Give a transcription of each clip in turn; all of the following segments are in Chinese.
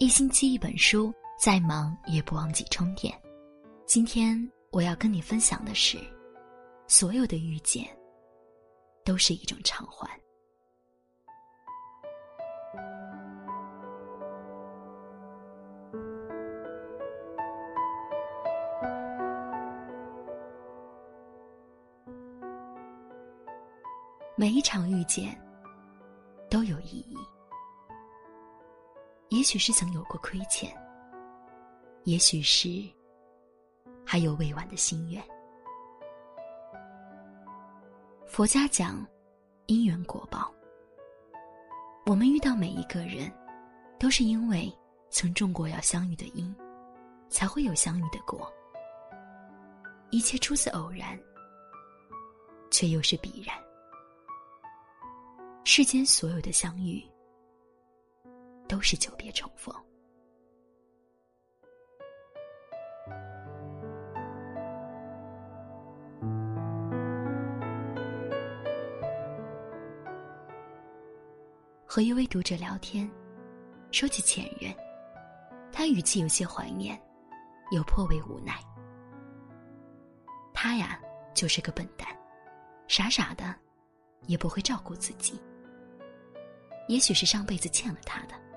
一星期一本书，再忙也不忘记充电。今天我要跟你分享的是，所有的遇见都是一种偿还。每一场遇见都有意义。也许是曾有过亏欠，也许是还有未完的心愿。佛家讲因缘果报，我们遇到每一个人，都是因为曾种过要相遇的因，才会有相遇的果。一切出自偶然，却又是必然。世间所有的相遇。都是久别重逢。和一位读者聊天，说起前任，他语气有些怀念，又颇为无奈。他呀，就是个笨蛋，傻傻的，也不会照顾自己。也许是上辈子欠了他的。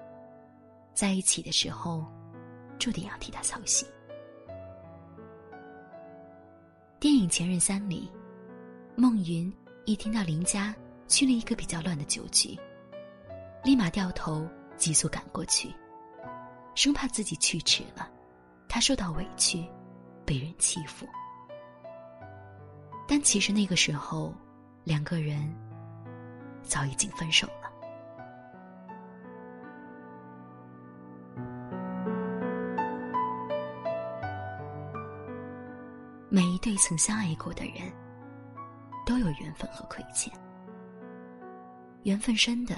在一起的时候，注定要替他操心。电影《前任三》里，孟云一听到林家去了一个比较乱的酒局，立马掉头急速赶过去，生怕自己去迟了，他受到委屈，被人欺负。但其实那个时候，两个人早已经分手。未曾相爱过的人，都有缘分和亏欠。缘分深的，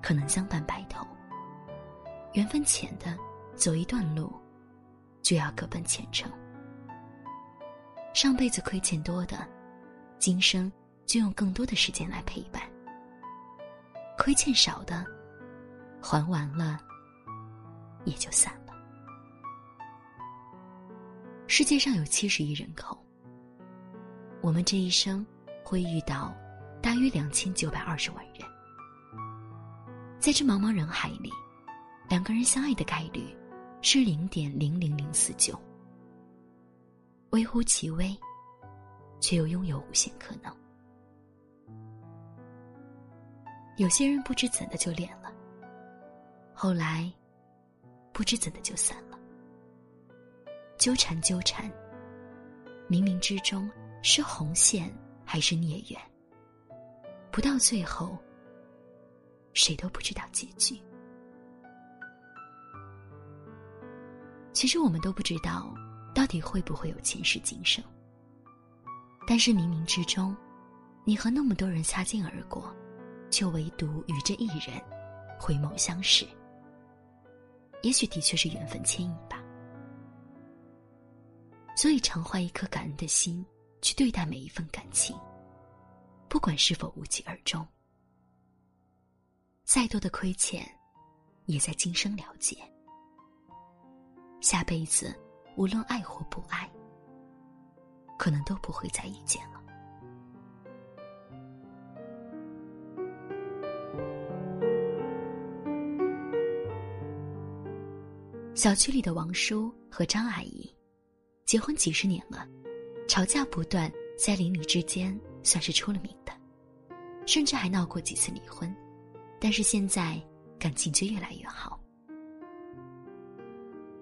可能相伴白头；缘分浅的，走一段路，就要各奔前程。上辈子亏欠多的，今生就用更多的时间来陪伴；亏欠少的，还完了，也就散。世界上有七十亿人口，我们这一生会遇到大约两千九百二十万人，在这茫茫人海里，两个人相爱的概率是零点零零零四九，微乎其微，却又拥有无限可能。有些人不知怎的就恋了，后来不知怎的就散了。纠缠纠缠，冥冥之中是红线还是孽缘？不到最后，谁都不知道结局。其实我们都不知道，到底会不会有前世今生。但是冥冥之中，你和那么多人擦肩而过，却唯独与这一人回眸相视。也许的确是缘分牵引吧。所以，常怀一颗感恩的心去对待每一份感情，不管是否无疾而终。再多的亏欠，也在今生了结。下辈子，无论爱或不爱，可能都不会再遇见了。小区里的王叔和张阿姨。结婚几十年了，吵架不断，在邻里之间算是出了名的，甚至还闹过几次离婚，但是现在感情却越来越好。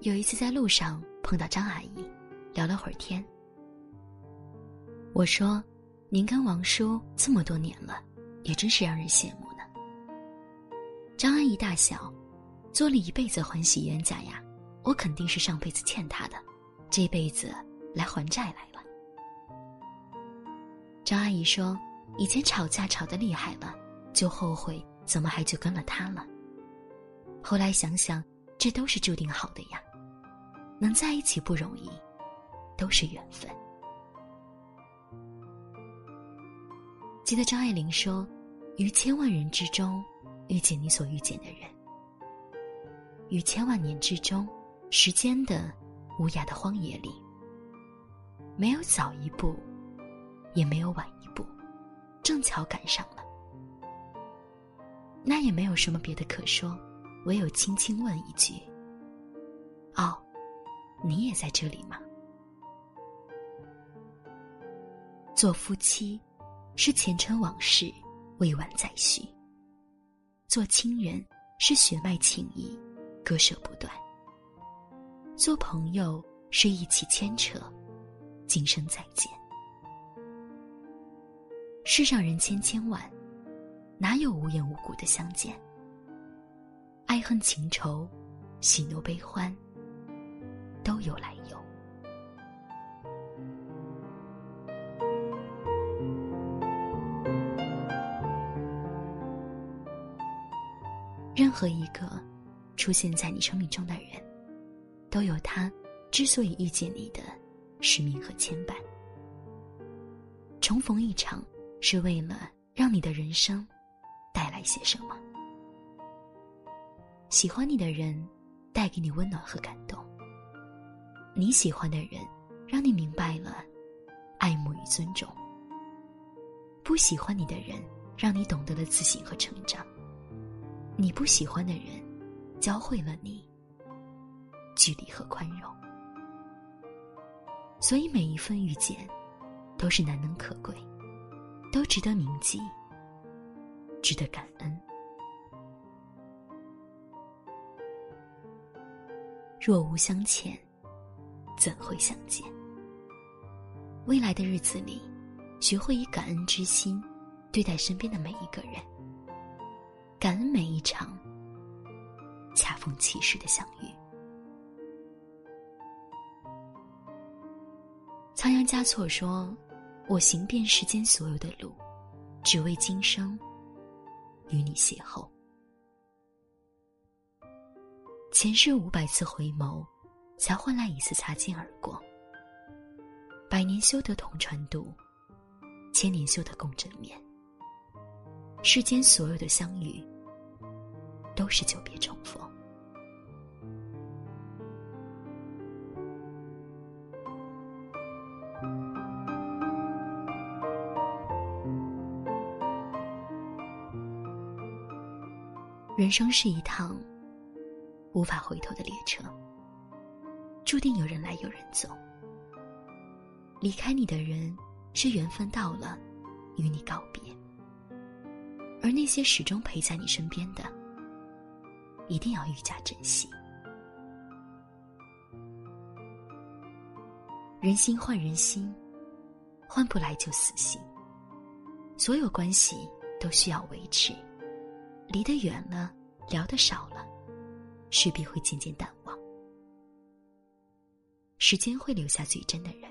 有一次在路上碰到张阿姨，聊了会儿天。我说：“您跟王叔这么多年了，也真是让人羡慕呢。”张阿姨大笑：“做了一辈子欢喜冤家呀，我肯定是上辈子欠他的。”这辈子来还债来了。张阿姨说：“以前吵架吵得厉害了，就后悔怎么还就跟了他了。后来想想，这都是注定好的呀，能在一起不容易，都是缘分。”记得张爱玲说：“于千万人之中，遇见你所遇见的人。”于千万年之中，时间的无涯的荒野里，没有早一步，也没有晚一步，正巧赶上了。那也没有什么别的可说，唯有轻轻问一句：“哦，你也在这里吗？”做夫妻，是前尘往事未完再续；做亲人，是血脉情谊割舍不断；做朋友，是一起牵扯，今生再见。世上人千千万。哪有无缘无故的相见？爱恨情仇，喜怒悲欢，都有来由。任何一个出现在你生命中的人，都有他之所以遇见你的使命和牵绊。重逢一场，是为了让你的人生。带来些什么？喜欢你的人，带给你温暖和感动。你喜欢的人，让你明白了爱慕与尊重。不喜欢你的人，让你懂得了自省和成长。你不喜欢的人，教会了你距离和宽容。所以每一份遇见，都是难能可贵，都值得铭记。值得感恩。若无相欠，怎会相见？未来的日子里，学会以感恩之心对待身边的每一个人，感恩每一场恰逢其时的相遇。仓央嘉措说：“我行遍世间所有的路，只为今生。”与你邂逅，前世五百次回眸，才换来一次擦肩而过。百年修得同船渡，千年修得共枕眠。世间所有的相遇，都是久别重逢。人生是一趟无法回头的列车，注定有人来有人走。离开你的人，是缘分到了，与你告别；而那些始终陪在你身边的，一定要愈加珍惜。人心换人心，换不来就死心。所有关系都需要维持。离得远了，聊得少了，势必会渐渐淡忘。时间会留下最真的人，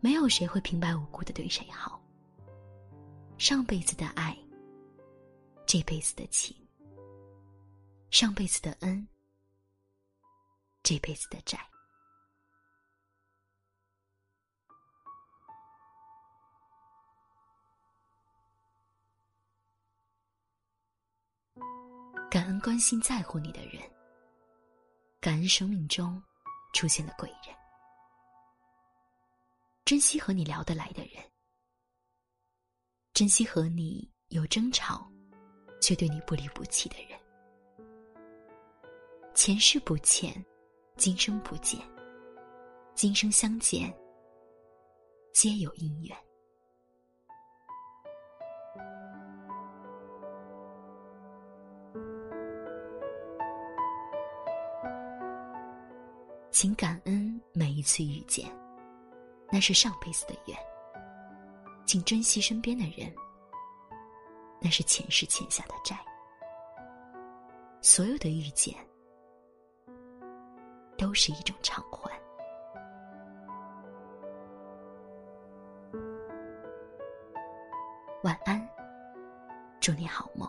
没有谁会平白无故的对谁好。上辈子的爱，这辈子的情；上辈子的恩，这辈子的债。能关心在乎你的人，感恩生命中出现的贵人，珍惜和你聊得来的人，珍惜和你有争吵却对你不离不弃的人。前世不欠，今生不见，今生相见，皆有因缘。请感恩每一次遇见，那是上辈子的缘；请珍惜身边的人，那是前世欠下的债。所有的遇见，都是一种偿还。晚安，祝你好梦。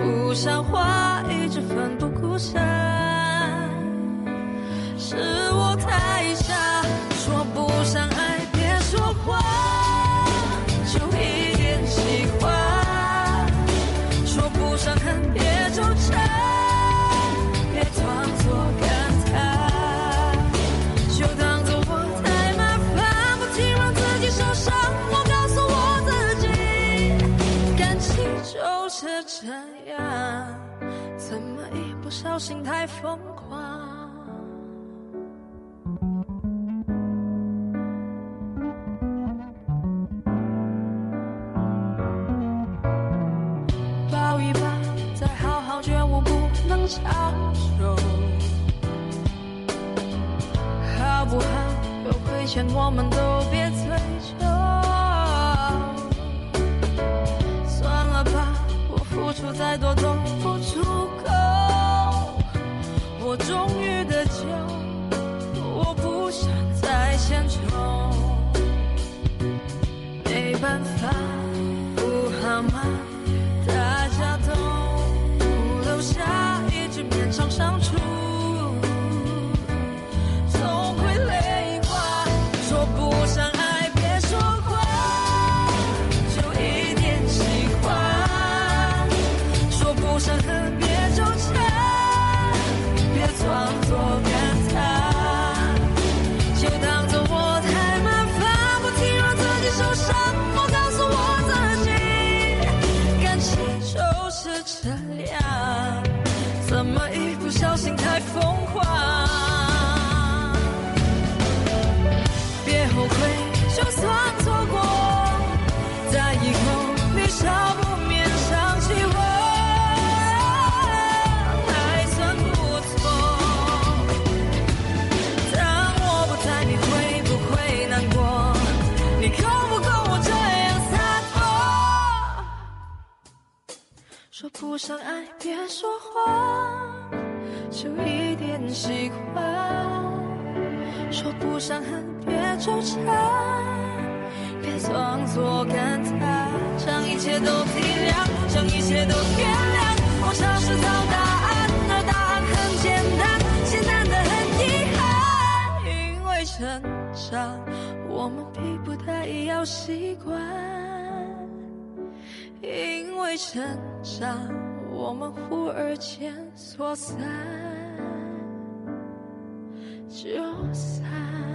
不像话，一直奋不顾身。是我小心太疯狂？抱一抱，再好好觉悟，不能强求。好不好？有亏欠我们都别追究。算了吧，我付出再多都不将一切都原谅。我尝试找答案，而答案很简单，简单的很遗憾，因为成长，我们逼不得已要习惯。因为成长，我们忽而间说散就散。